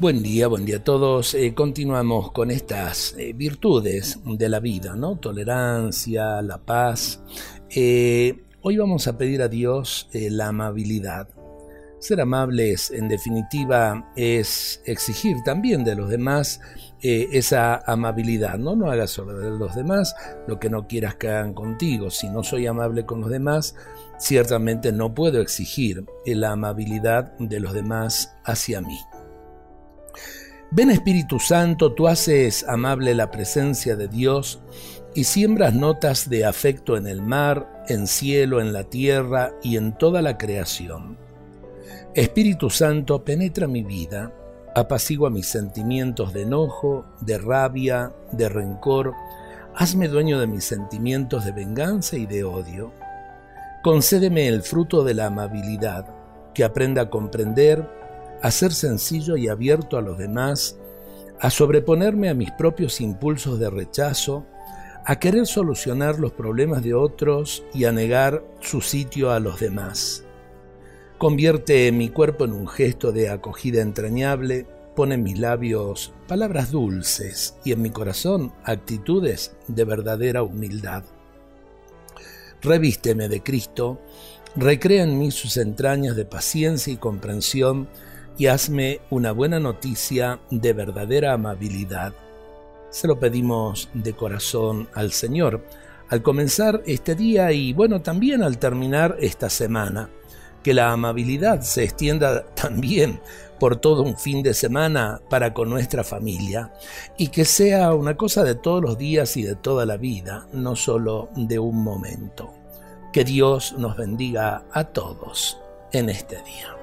Buen día, buen día a todos. Eh, continuamos con estas eh, virtudes de la vida, ¿no? Tolerancia, la paz. Eh, hoy vamos a pedir a Dios la amabilidad. Ser amables, en definitiva, es exigir también de los demás esa amabilidad. ¿no? no hagas sobre los demás lo que no quieras que hagan contigo. Si no soy amable con los demás, ciertamente no puedo exigir la amabilidad de los demás hacia mí. Ven Espíritu Santo, tú haces amable la presencia de Dios y siembras notas de afecto en el mar, en cielo, en la tierra y en toda la creación. Espíritu Santo, penetra mi vida, apacigua mis sentimientos de enojo, de rabia, de rencor, hazme dueño de mis sentimientos de venganza y de odio. Concédeme el fruto de la amabilidad, que aprenda a comprender a ser sencillo y abierto a los demás, a sobreponerme a mis propios impulsos de rechazo, a querer solucionar los problemas de otros y a negar su sitio a los demás. Convierte mi cuerpo en un gesto de acogida entrañable, pone en mis labios palabras dulces y en mi corazón actitudes de verdadera humildad. Revísteme de Cristo, recrea en mí sus entrañas de paciencia y comprensión, y hazme una buena noticia de verdadera amabilidad. Se lo pedimos de corazón al Señor al comenzar este día y bueno, también al terminar esta semana. Que la amabilidad se extienda también por todo un fin de semana para con nuestra familia y que sea una cosa de todos los días y de toda la vida, no solo de un momento. Que Dios nos bendiga a todos en este día.